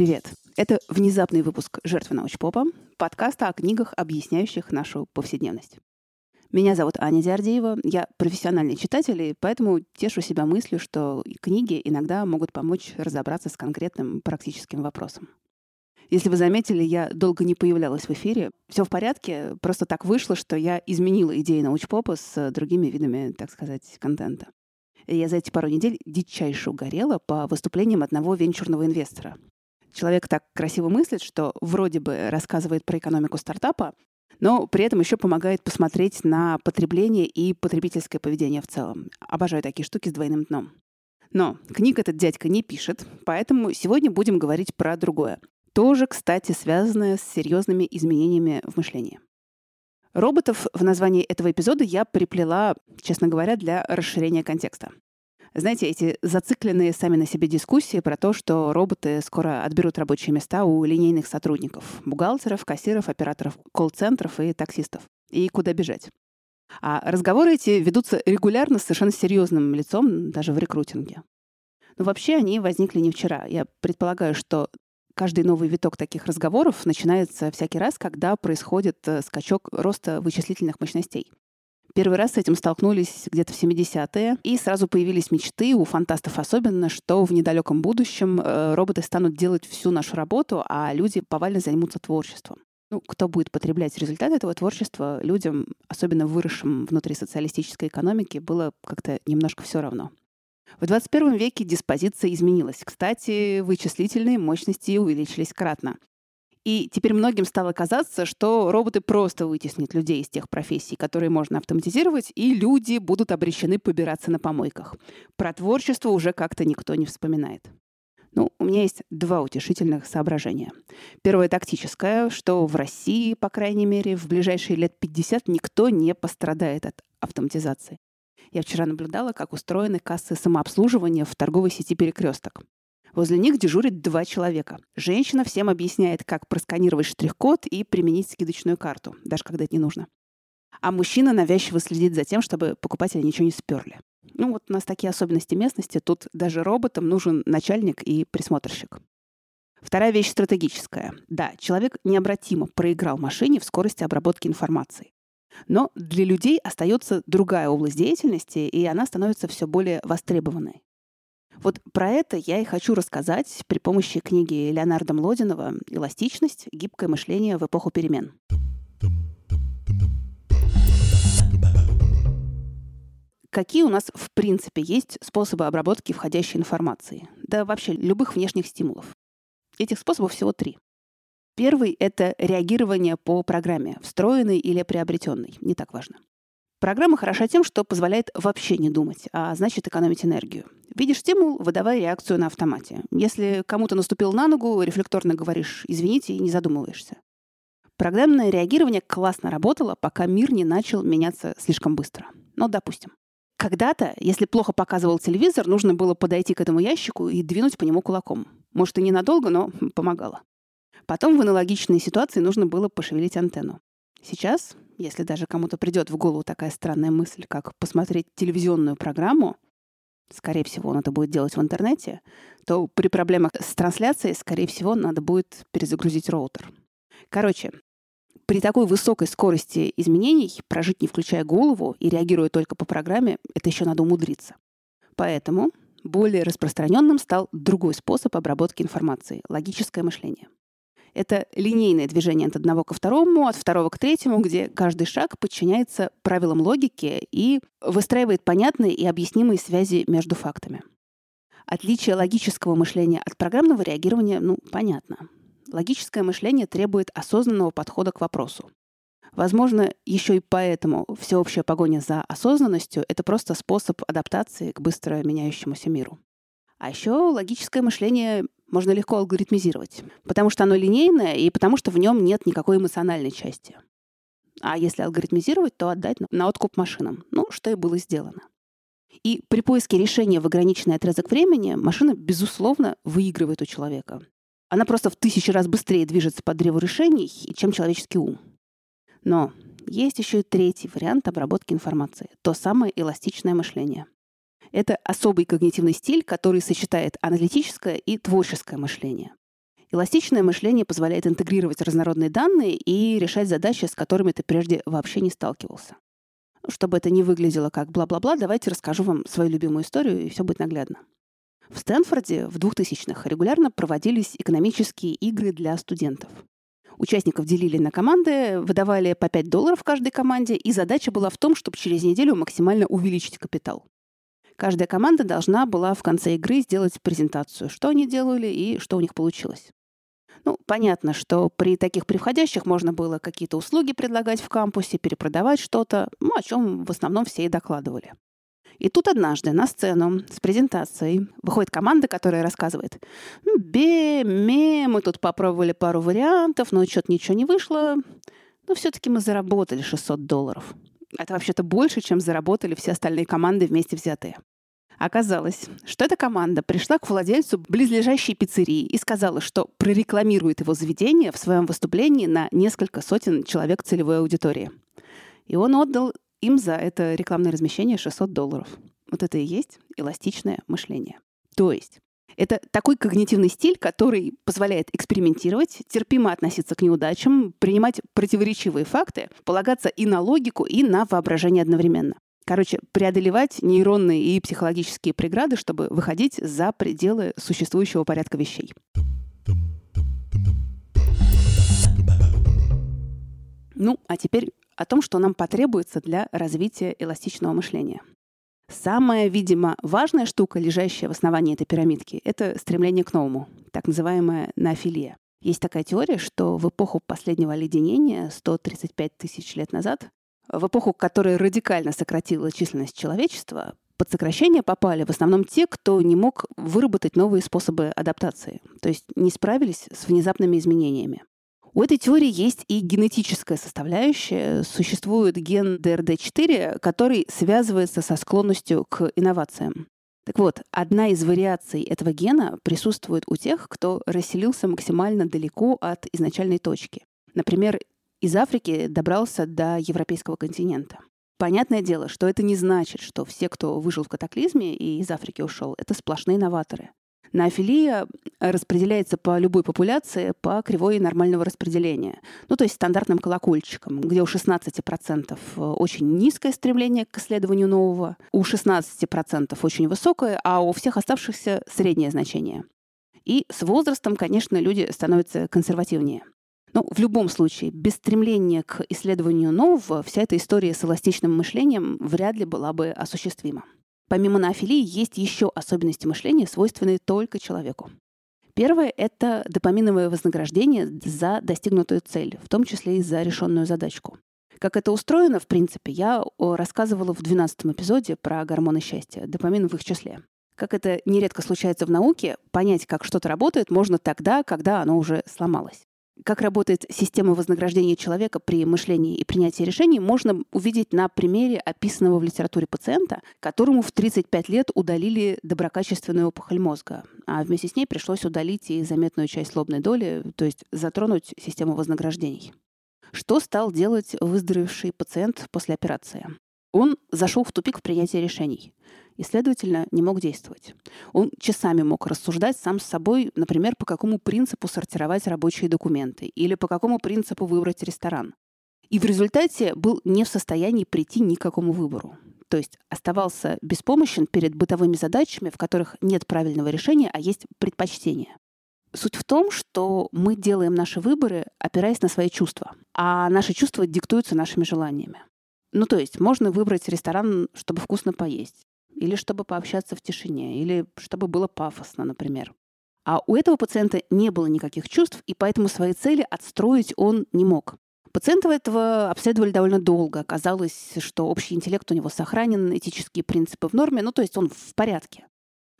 Привет! Это внезапный выпуск «Жертвы научпопа», подкаста о книгах, объясняющих нашу повседневность. Меня зовут Аня Диардеева, я профессиональный читатель, и поэтому тешу себя мыслью, что книги иногда могут помочь разобраться с конкретным практическим вопросом. Если вы заметили, я долго не появлялась в эфире. Все в порядке, просто так вышло, что я изменила идеи научпопа с другими видами, так сказать, контента. Я за эти пару недель дичайше угорела по выступлениям одного венчурного инвестора. Человек так красиво мыслит, что вроде бы рассказывает про экономику стартапа, но при этом еще помогает посмотреть на потребление и потребительское поведение в целом. Обожаю такие штуки с двойным дном. Но книг этот дядька не пишет, поэтому сегодня будем говорить про другое. Тоже, кстати, связанное с серьезными изменениями в мышлении. Роботов в названии этого эпизода я приплела, честно говоря, для расширения контекста. Знаете, эти зацикленные сами на себе дискуссии про то, что роботы скоро отберут рабочие места у линейных сотрудников, бухгалтеров, кассиров, операторов колл-центров и таксистов. И куда бежать. А разговоры эти ведутся регулярно с совершенно серьезным лицом, даже в рекрутинге. Но вообще они возникли не вчера. Я предполагаю, что каждый новый виток таких разговоров начинается всякий раз, когда происходит э, скачок роста вычислительных мощностей. Первый раз с этим столкнулись где-то в 70-е, и сразу появились мечты, у фантастов особенно, что в недалеком будущем э, роботы станут делать всю нашу работу, а люди повально займутся творчеством. Ну, кто будет потреблять результаты этого творчества, людям, особенно выросшим внутри социалистической экономики, было как-то немножко все равно. В 21 веке диспозиция изменилась. Кстати, вычислительные мощности увеличились кратно. И теперь многим стало казаться, что роботы просто вытеснят людей из тех профессий, которые можно автоматизировать, и люди будут обречены побираться на помойках. Про творчество уже как-то никто не вспоминает. Ну, у меня есть два утешительных соображения. Первое тактическое, что в России, по крайней мере, в ближайшие лет 50 никто не пострадает от автоматизации. Я вчера наблюдала, как устроены кассы самообслуживания в торговой сети «Перекресток». Возле них дежурит два человека. Женщина всем объясняет, как просканировать штрих-код и применить скидочную карту, даже когда это не нужно. А мужчина навязчиво следит за тем, чтобы покупатели ничего не сперли. Ну вот у нас такие особенности местности. Тут даже роботам нужен начальник и присмотрщик. Вторая вещь стратегическая. Да, человек необратимо проиграл машине в скорости обработки информации. Но для людей остается другая область деятельности, и она становится все более востребованной. Вот про это я и хочу рассказать при помощи книги Леонарда Млодинова «Эластичность. Гибкое мышление в эпоху перемен». Какие у нас в принципе есть способы обработки входящей информации? Да вообще любых внешних стимулов. Этих способов всего три. Первый — это реагирование по программе, встроенной или приобретенной. Не так важно. Программа хороша тем, что позволяет вообще не думать, а значит экономить энергию. Видишь стимул, выдавай реакцию на автомате. Если кому-то наступил на ногу, рефлекторно говоришь «извините» и не задумываешься. Программное реагирование классно работало, пока мир не начал меняться слишком быстро. Ну, допустим. Когда-то, если плохо показывал телевизор, нужно было подойти к этому ящику и двинуть по нему кулаком. Может, и ненадолго, но помогало. Потом в аналогичной ситуации нужно было пошевелить антенну. Сейчас если даже кому-то придет в голову такая странная мысль, как посмотреть телевизионную программу, скорее всего, он это будет делать в интернете, то при проблемах с трансляцией, скорее всего, надо будет перезагрузить роутер. Короче, при такой высокой скорости изменений прожить не включая голову и реагируя только по программе, это еще надо умудриться. Поэтому более распространенным стал другой способ обработки информации — логическое мышление. Это линейное движение от одного ко второму, от второго к третьему, где каждый шаг подчиняется правилам логики и выстраивает понятные и объяснимые связи между фактами. Отличие логического мышления от программного реагирования, ну, понятно. Логическое мышление требует осознанного подхода к вопросу. Возможно, еще и поэтому всеобщая погоня за осознанностью — это просто способ адаптации к быстро меняющемуся миру. А еще логическое мышление можно легко алгоритмизировать, потому что оно линейное и потому что в нем нет никакой эмоциональной части. А если алгоритмизировать, то отдать на откуп машинам. Ну, что и было сделано. И при поиске решения в ограниченный отрезок времени машина, безусловно, выигрывает у человека. Она просто в тысячи раз быстрее движется по древу решений, чем человеческий ум. Но есть еще и третий вариант обработки информации. То самое эластичное мышление. Это особый когнитивный стиль, который сочетает аналитическое и творческое мышление. Эластичное мышление позволяет интегрировать разнородные данные и решать задачи, с которыми ты прежде вообще не сталкивался. Чтобы это не выглядело как бла-бла-бла, давайте расскажу вам свою любимую историю, и все будет наглядно. В Стэнфорде в 2000-х регулярно проводились экономические игры для студентов. Участников делили на команды, выдавали по 5 долларов каждой команде, и задача была в том, чтобы через неделю максимально увеличить капитал. Каждая команда должна была в конце игры сделать презентацию, что они делали и что у них получилось. Ну, понятно, что при таких приходящих можно было какие-то услуги предлагать в кампусе, перепродавать что-то, ну, о чем в основном все и докладывали. И тут однажды на сцену с презентацией выходит команда, которая рассказывает, «Ну, бе, ме, мы тут попробовали пару вариантов, но что-то ничего не вышло. Но все-таки мы заработали 600 долларов. Это вообще-то больше, чем заработали все остальные команды вместе взятые. Оказалось, что эта команда пришла к владельцу близлежащей пиццерии и сказала, что прорекламирует его заведение в своем выступлении на несколько сотен человек целевой аудитории. И он отдал им за это рекламное размещение 600 долларов. Вот это и есть эластичное мышление. То есть это такой когнитивный стиль, который позволяет экспериментировать, терпимо относиться к неудачам, принимать противоречивые факты, полагаться и на логику, и на воображение одновременно. Короче, преодолевать нейронные и психологические преграды, чтобы выходить за пределы существующего порядка вещей. Ну, а теперь о том, что нам потребуется для развития эластичного мышления. Самая, видимо, важная штука, лежащая в основании этой пирамидки, это стремление к новому, так называемая нафилия. Есть такая теория, что в эпоху последнего оледенения, 135 тысяч лет назад, в эпоху, которая радикально сократила численность человечества, под сокращение попали в основном те, кто не мог выработать новые способы адаптации, то есть не справились с внезапными изменениями. У этой теории есть и генетическая составляющая. Существует ген ДРД4, который связывается со склонностью к инновациям. Так вот, одна из вариаций этого гена присутствует у тех, кто расселился максимально далеко от изначальной точки. Например, из Африки добрался до европейского континента. Понятное дело, что это не значит, что все, кто выжил в катаклизме и из Африки ушел, это сплошные новаторы. Наофилия распределяется по любой популяции по кривой нормального распределения. Ну, то есть стандартным колокольчиком, где у 16% очень низкое стремление к исследованию нового, у 16% очень высокое, а у всех оставшихся среднее значение. И с возрастом, конечно, люди становятся консервативнее. Но в любом случае, без стремления к исследованию нового, вся эта история с эластичным мышлением вряд ли была бы осуществима. Помимо наофилии есть еще особенности мышления, свойственные только человеку. Первое — это допаминовое вознаграждение за достигнутую цель, в том числе и за решенную задачку. Как это устроено, в принципе, я рассказывала в 12 эпизоде про гормоны счастья, допамин в их числе. Как это нередко случается в науке, понять, как что-то работает, можно тогда, когда оно уже сломалось. Как работает система вознаграждения человека при мышлении и принятии решений, можно увидеть на примере описанного в литературе пациента, которому в 35 лет удалили доброкачественную опухоль мозга, а вместе с ней пришлось удалить и заметную часть лобной доли, то есть затронуть систему вознаграждений. Что стал делать выздоровевший пациент после операции? Он зашел в тупик в принятии решений и, следовательно, не мог действовать. Он часами мог рассуждать сам с собой, например, по какому принципу сортировать рабочие документы или по какому принципу выбрать ресторан. И в результате был не в состоянии прийти ни к какому выбору. То есть оставался беспомощен перед бытовыми задачами, в которых нет правильного решения, а есть предпочтение. Суть в том, что мы делаем наши выборы, опираясь на свои чувства, а наши чувства диктуются нашими желаниями. Ну, то есть можно выбрать ресторан, чтобы вкусно поесть, или чтобы пообщаться в тишине, или чтобы было пафосно, например. А у этого пациента не было никаких чувств, и поэтому свои цели отстроить он не мог. Пациентов этого обследовали довольно долго. Оказалось, что общий интеллект у него сохранен, этические принципы в норме, ну то есть он в порядке.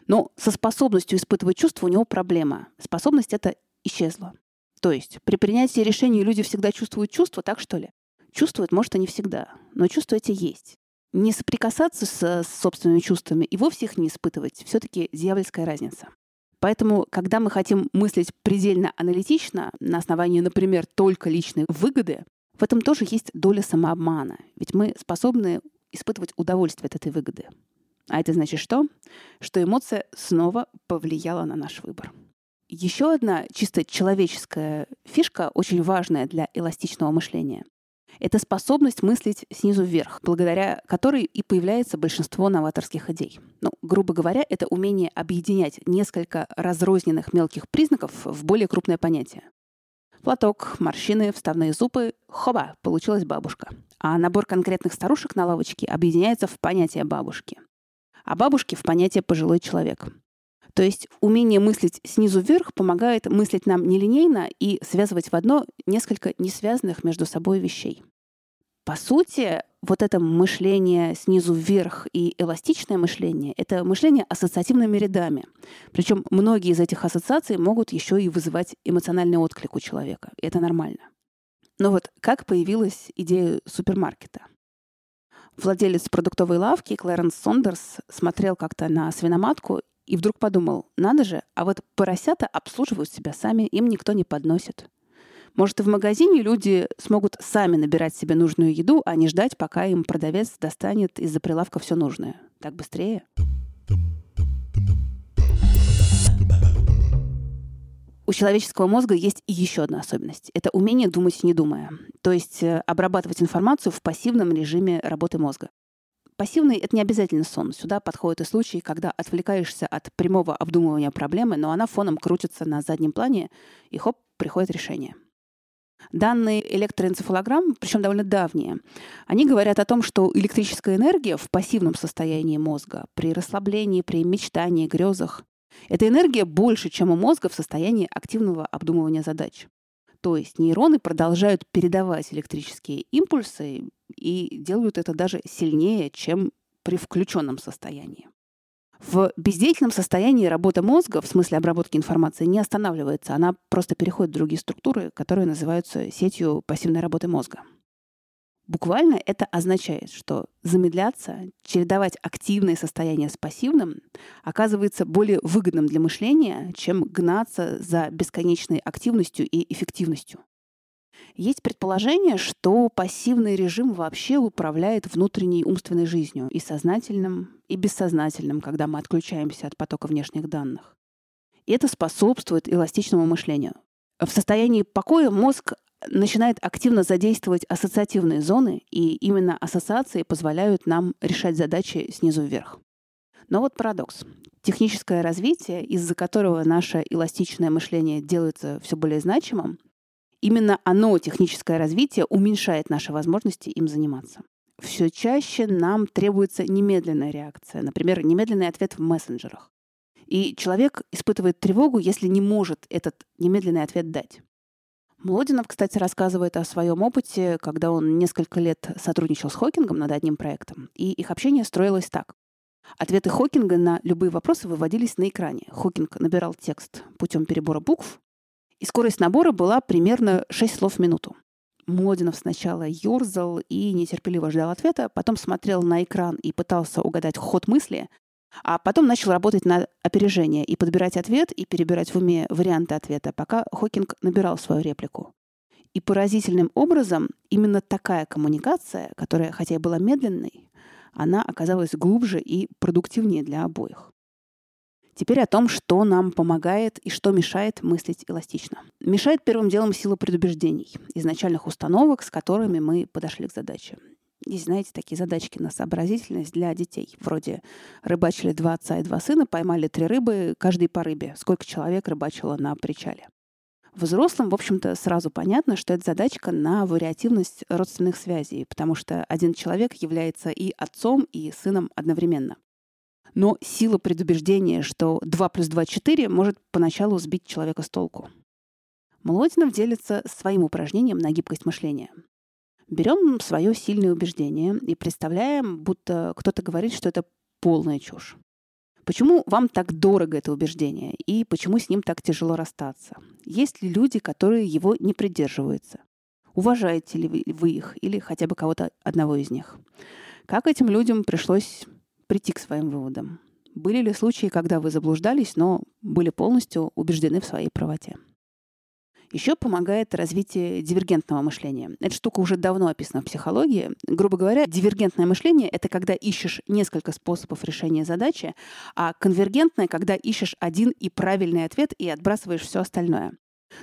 Но со способностью испытывать чувства у него проблема. Способность эта исчезла. То есть при принятии решений люди всегда чувствуют чувства, так что ли? Чувствуют, может, и не всегда, но чувства эти есть не соприкасаться с собственными чувствами и вовсе их не испытывать, все-таки дьявольская разница. Поэтому, когда мы хотим мыслить предельно аналитично, на основании, например, только личной выгоды, в этом тоже есть доля самообмана. Ведь мы способны испытывать удовольствие от этой выгоды. А это значит что? Что эмоция снова повлияла на наш выбор. Еще одна чисто человеческая фишка, очень важная для эластичного мышления, это способность мыслить снизу вверх, благодаря которой и появляется большинство новаторских идей. Ну, грубо говоря, это умение объединять несколько разрозненных мелких признаков в более крупное понятие. Платок, морщины, вставные зубы — хоба, получилась бабушка. А набор конкретных старушек на лавочке объединяется в понятие бабушки. А бабушки — в понятие пожилой человек. То есть умение мыслить снизу вверх помогает мыслить нам нелинейно и связывать в одно несколько несвязанных между собой вещей. По сути, вот это мышление снизу вверх и эластичное мышление — это мышление ассоциативными рядами. Причем многие из этих ассоциаций могут еще и вызывать эмоциональный отклик у человека. И это нормально. Но вот как появилась идея супермаркета? Владелец продуктовой лавки Клэренс Сондерс смотрел как-то на свиноматку и вдруг подумал, надо же, а вот поросята обслуживают себя сами, им никто не подносит. Может, и в магазине люди смогут сами набирать себе нужную еду, а не ждать, пока им продавец достанет из-за прилавка все нужное. Так быстрее. У человеческого мозга есть еще одна особенность. Это умение думать, не думая. То есть э, обрабатывать информацию в пассивном режиме работы мозга. Пассивный — это не обязательно сон. Сюда подходят и случаи, когда отвлекаешься от прямого обдумывания проблемы, но она фоном крутится на заднем плане, и хоп, приходит решение. Данные электроэнцефалограмм, причем довольно давние, они говорят о том, что электрическая энергия в пассивном состоянии мозга, при расслаблении, при мечтании, грезах, эта энергия больше, чем у мозга в состоянии активного обдумывания задач. То есть нейроны продолжают передавать электрические импульсы и делают это даже сильнее, чем при включенном состоянии. В бездеятельном состоянии работа мозга, в смысле обработки информации, не останавливается. Она просто переходит в другие структуры, которые называются сетью пассивной работы мозга. Буквально это означает, что замедляться, чередовать активное состояние с пассивным оказывается более выгодным для мышления, чем гнаться за бесконечной активностью и эффективностью. Есть предположение, что пассивный режим вообще управляет внутренней умственной жизнью и сознательным, и бессознательным, когда мы отключаемся от потока внешних данных. И это способствует эластичному мышлению. В состоянии покоя мозг начинает активно задействовать ассоциативные зоны, и именно ассоциации позволяют нам решать задачи снизу вверх. Но вот парадокс. Техническое развитие, из-за которого наше эластичное мышление делается все более значимым, именно оно, техническое развитие, уменьшает наши возможности им заниматься. Все чаще нам требуется немедленная реакция, например, немедленный ответ в мессенджерах. И человек испытывает тревогу, если не может этот немедленный ответ дать. Молодинов, кстати, рассказывает о своем опыте, когда он несколько лет сотрудничал с Хокингом над одним проектом, и их общение строилось так. Ответы Хокинга на любые вопросы выводились на экране. Хокинг набирал текст путем перебора букв, и скорость набора была примерно 6 слов в минуту. Молодинов сначала ерзал и нетерпеливо ждал ответа, потом смотрел на экран и пытался угадать ход мысли, а потом начал работать на опережение и подбирать ответ, и перебирать в уме варианты ответа, пока Хокинг набирал свою реплику. И поразительным образом именно такая коммуникация, которая, хотя и была медленной, она оказалась глубже и продуктивнее для обоих. Теперь о том, что нам помогает и что мешает мыслить эластично. Мешает первым делом сила предубеждений, изначальных установок, с которыми мы подошли к задаче. Есть, знаете, такие задачки на сообразительность для детей. Вроде рыбачили два отца и два сына, поймали три рыбы, каждый по рыбе. Сколько человек рыбачило на причале. Взрослым, в общем-то, сразу понятно, что это задачка на вариативность родственных связей, потому что один человек является и отцом, и сыном одновременно. Но сила предубеждения, что 2 плюс 2 — 4, может поначалу сбить человека с толку. Молодинов делится своим упражнением на гибкость мышления. Берем свое сильное убеждение и представляем, будто кто-то говорит, что это полная чушь. Почему вам так дорого это убеждение и почему с ним так тяжело расстаться? Есть ли люди, которые его не придерживаются? Уважаете ли вы их или хотя бы кого-то одного из них? Как этим людям пришлось прийти к своим выводам? Были ли случаи, когда вы заблуждались, но были полностью убеждены в своей правоте? Еще помогает развитие дивергентного мышления. Эта штука уже давно описана в психологии. Грубо говоря, дивергентное мышление — это когда ищешь несколько способов решения задачи, а конвергентное — когда ищешь один и правильный ответ и отбрасываешь все остальное.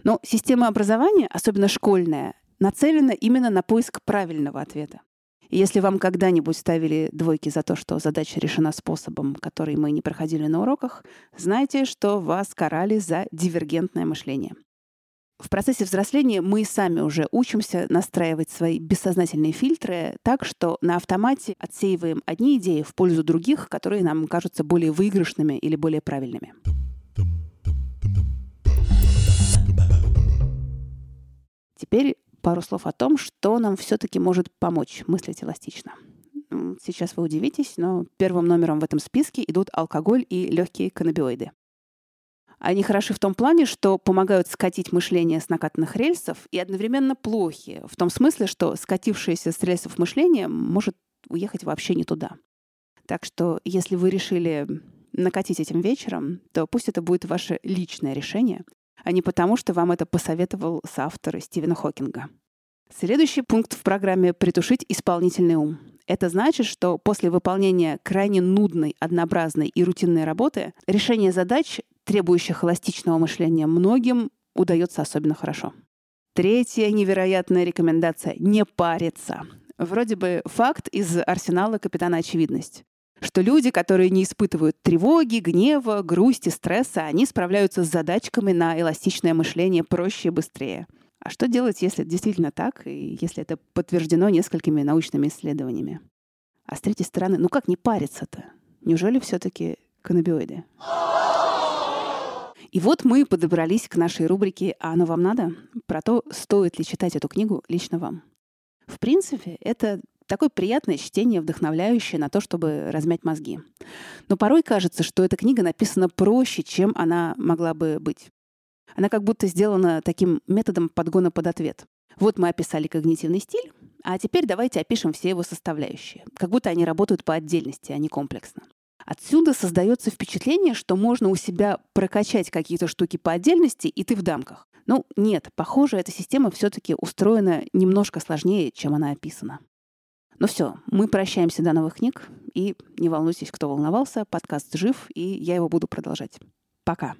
Но система образования, особенно школьная, нацелена именно на поиск правильного ответа. Если вам когда-нибудь ставили двойки за то, что задача решена способом, который мы не проходили на уроках, знайте, что вас карали за дивергентное мышление. В процессе взросления мы сами уже учимся настраивать свои бессознательные фильтры так, что на автомате отсеиваем одни идеи в пользу других, которые нам кажутся более выигрышными или более правильными. Теперь пару слов о том, что нам все-таки может помочь мыслить эластично. Сейчас вы удивитесь, но первым номером в этом списке идут алкоголь и легкие каннабиоиды. Они хороши в том плане, что помогают скатить мышление с накатанных рельсов и одновременно плохи, в том смысле, что скатившееся с рельсов мышление может уехать вообще не туда. Так что если вы решили накатить этим вечером, то пусть это будет ваше личное решение, а не потому, что вам это посоветовал соавтор Стивена Хокинга. Следующий пункт в программе «Притушить исполнительный ум». Это значит, что после выполнения крайне нудной, однообразной и рутинной работы решение задач требующих эластичного мышления, многим удается особенно хорошо. Третья невероятная рекомендация — не париться. Вроде бы факт из арсенала капитана очевидность что люди, которые не испытывают тревоги, гнева, грусти, стресса, они справляются с задачками на эластичное мышление проще и быстрее. А что делать, если это действительно так, и если это подтверждено несколькими научными исследованиями? А с третьей стороны, ну как не париться-то? Неужели все-таки каннабиоиды? И вот мы подобрались к нашей рубрике «А оно вам надо?» про то, стоит ли читать эту книгу лично вам. В принципе, это такое приятное чтение, вдохновляющее на то, чтобы размять мозги. Но порой кажется, что эта книга написана проще, чем она могла бы быть. Она как будто сделана таким методом подгона под ответ. Вот мы описали когнитивный стиль, а теперь давайте опишем все его составляющие. Как будто они работают по отдельности, а не комплексно. Отсюда создается впечатление, что можно у себя прокачать какие-то штуки по отдельности, и ты в дамках. Ну, нет, похоже, эта система все-таки устроена немножко сложнее, чем она описана. Ну все, мы прощаемся до новых книг. И не волнуйтесь, кто волновался, подкаст жив, и я его буду продолжать. Пока.